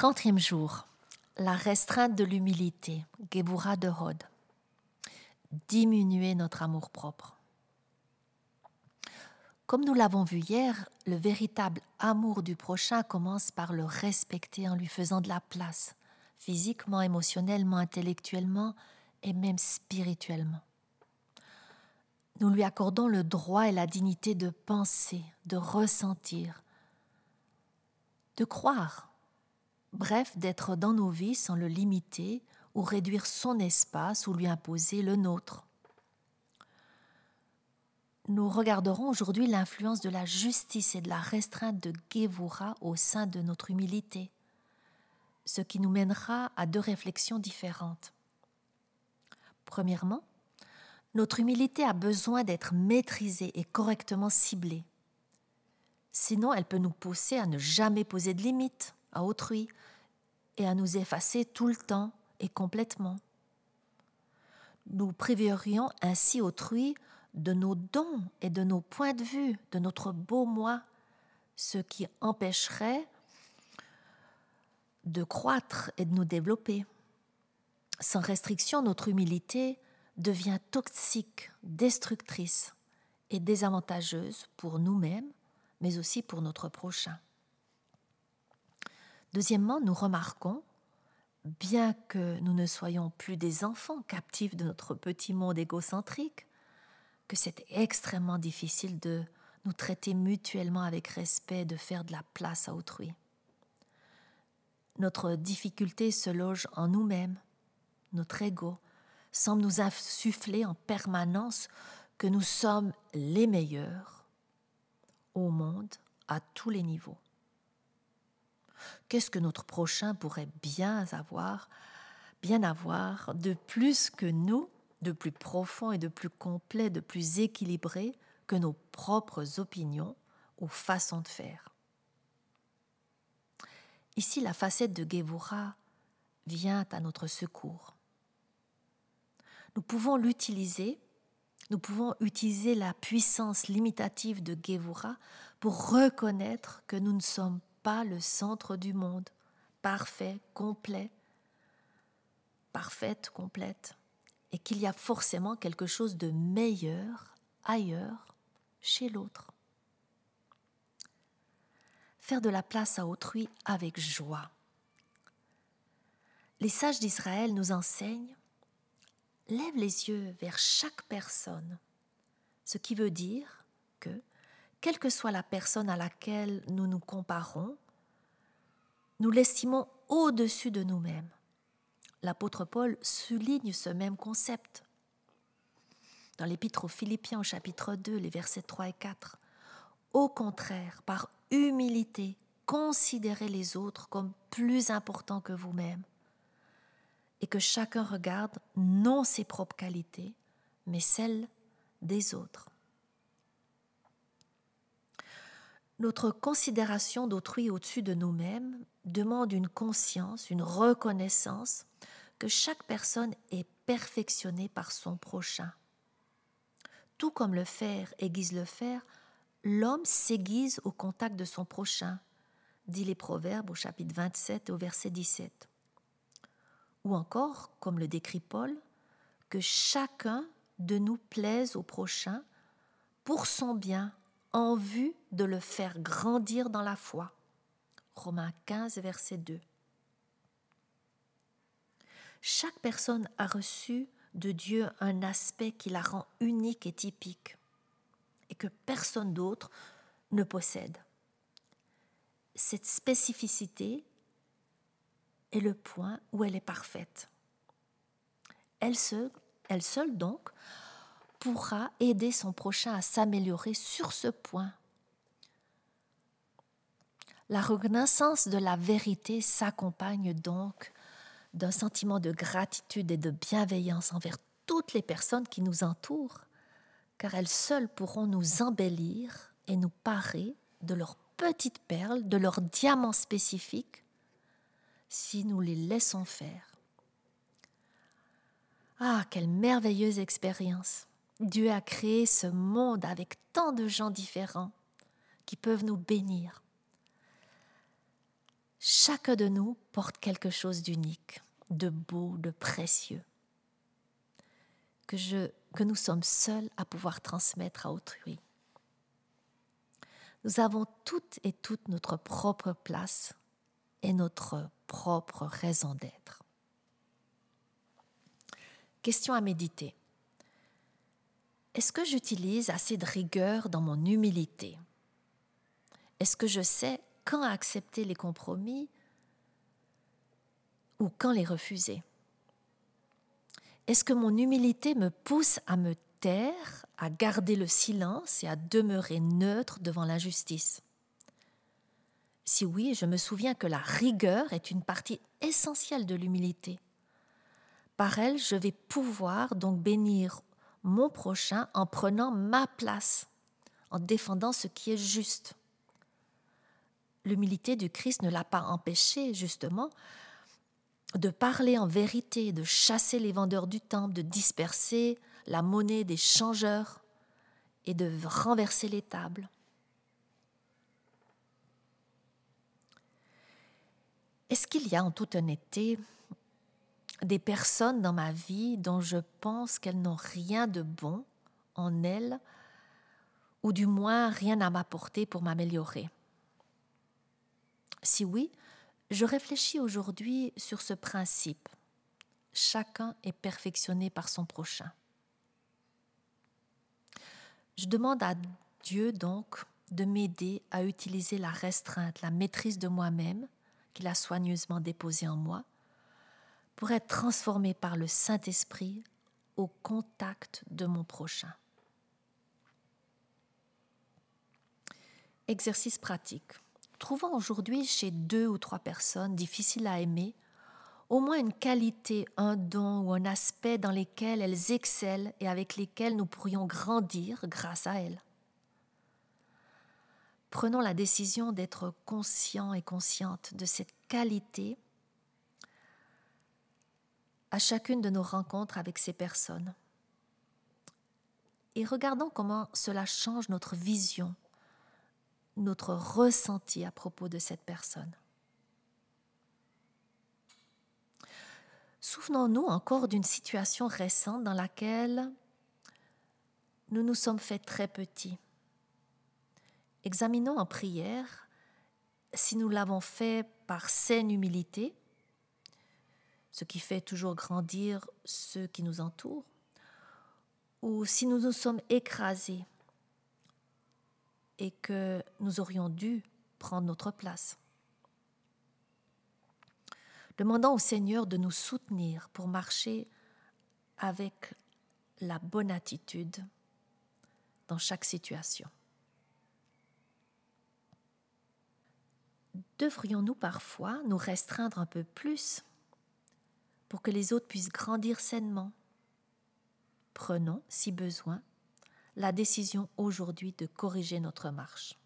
30e jour. La restreinte de l'humilité. Gebura de Rhodes. Diminuer notre amour-propre. Comme nous l'avons vu hier, le véritable amour du prochain commence par le respecter en lui faisant de la place, physiquement, émotionnellement, intellectuellement et même spirituellement. Nous lui accordons le droit et la dignité de penser, de ressentir, de croire, bref, d'être dans nos vies sans le limiter ou réduire son espace ou lui imposer le nôtre. Nous regarderons aujourd'hui l'influence de la justice et de la restreinte de Gevura au sein de notre humilité, ce qui nous mènera à deux réflexions différentes. Premièrement, notre humilité a besoin d'être maîtrisée et correctement ciblée. Sinon, elle peut nous pousser à ne jamais poser de limites à autrui et à nous effacer tout le temps et complètement. Nous priverions ainsi autrui de nos dons et de nos points de vue, de notre beau moi, ce qui empêcherait de croître et de nous développer. Sans restriction, notre humilité devient toxique, destructrice et désavantageuse pour nous-mêmes, mais aussi pour notre prochain. Deuxièmement, nous remarquons, bien que nous ne soyons plus des enfants captifs de notre petit monde égocentrique, que c'est extrêmement difficile de nous traiter mutuellement avec respect, de faire de la place à autrui. Notre difficulté se loge en nous-mêmes, notre ego, semble nous insuffler en permanence que nous sommes les meilleurs au monde à tous les niveaux. Qu'est-ce que notre prochain pourrait bien avoir, bien avoir de plus que nous, de plus profond et de plus complet, de plus équilibré que nos propres opinions ou façons de faire? Ici, la facette de Gevura vient à notre secours. Nous pouvons l'utiliser, nous pouvons utiliser la puissance limitative de Gevura pour reconnaître que nous ne sommes pas le centre du monde, parfait, complet, parfaite, complète, et qu'il y a forcément quelque chose de meilleur ailleurs, chez l'autre. Faire de la place à autrui avec joie. Les sages d'Israël nous enseignent lève les yeux vers chaque personne, ce qui veut dire que, quelle que soit la personne à laquelle nous nous comparons, nous l'estimons au-dessus de nous-mêmes. L'apôtre Paul souligne ce même concept. Dans l'épître aux Philippiens au chapitre 2, les versets 3 et 4. Au contraire, par humilité, considérez les autres comme plus importants que vous-même et que chacun regarde non ses propres qualités, mais celles des autres. Notre considération d'autrui au-dessus de nous-mêmes demande une conscience, une reconnaissance que chaque personne est perfectionnée par son prochain. Tout comme le fer aiguise le fer, l'homme s'aiguise au contact de son prochain, dit les Proverbes au chapitre 27 et au verset 17 ou encore, comme le décrit Paul, que chacun de nous plaise au prochain pour son bien en vue de le faire grandir dans la foi. Romains 15, verset 2. Chaque personne a reçu de Dieu un aspect qui la rend unique et typique et que personne d'autre ne possède. Cette spécificité est le point où elle est parfaite. Elle seule, elle seule donc pourra aider son prochain à s'améliorer sur ce point. La reconnaissance de la vérité s'accompagne donc d'un sentiment de gratitude et de bienveillance envers toutes les personnes qui nous entourent, car elles seules pourront nous embellir et nous parer de leurs petites perles, de leurs diamants spécifiques, si nous les laissons faire. Ah, quelle merveilleuse expérience. Dieu a créé ce monde avec tant de gens différents qui peuvent nous bénir. Chacun de nous porte quelque chose d'unique, de beau, de précieux, que, je, que nous sommes seuls à pouvoir transmettre à autrui. Nous avons toutes et toutes notre propre place et notre propre raison d'être. Question à méditer. Est-ce que j'utilise assez de rigueur dans mon humilité? Est-ce que je sais quand accepter les compromis ou quand les refuser? Est-ce que mon humilité me pousse à me taire, à garder le silence et à demeurer neutre devant l'injustice? Si oui, je me souviens que la rigueur est une partie essentielle de l'humilité. Par elle, je vais pouvoir donc bénir mon prochain en prenant ma place, en défendant ce qui est juste. L'humilité du Christ ne l'a pas empêché, justement, de parler en vérité, de chasser les vendeurs du temple, de disperser la monnaie des changeurs et de renverser les tables. Est-ce qu'il y a en toute honnêteté des personnes dans ma vie dont je pense qu'elles n'ont rien de bon en elles, ou du moins rien à m'apporter pour m'améliorer? Si oui, je réfléchis aujourd'hui sur ce principe. Chacun est perfectionné par son prochain. Je demande à Dieu donc de m'aider à utiliser la restreinte, la maîtrise de moi-même qu'il a soigneusement déposée en moi pour être transformé par le Saint-Esprit au contact de mon prochain. Exercice pratique. Trouvons aujourd'hui chez deux ou trois personnes difficiles à aimer au moins une qualité, un don ou un aspect dans lesquels elles excellent et avec lesquels nous pourrions grandir grâce à elles. Prenons la décision d'être conscients et conscientes de cette qualité à chacune de nos rencontres avec ces personnes. Et regardons comment cela change notre vision, notre ressenti à propos de cette personne. Souvenons-nous encore d'une situation récente dans laquelle nous nous sommes faits très petits. Examinons en prière si nous l'avons fait par saine humilité ce qui fait toujours grandir ceux qui nous entourent, ou si nous nous sommes écrasés et que nous aurions dû prendre notre place. Demandons au Seigneur de nous soutenir pour marcher avec la bonne attitude dans chaque situation. Devrions-nous parfois nous restreindre un peu plus pour que les autres puissent grandir sainement? Prenons, si besoin, la décision aujourd'hui de corriger notre marche.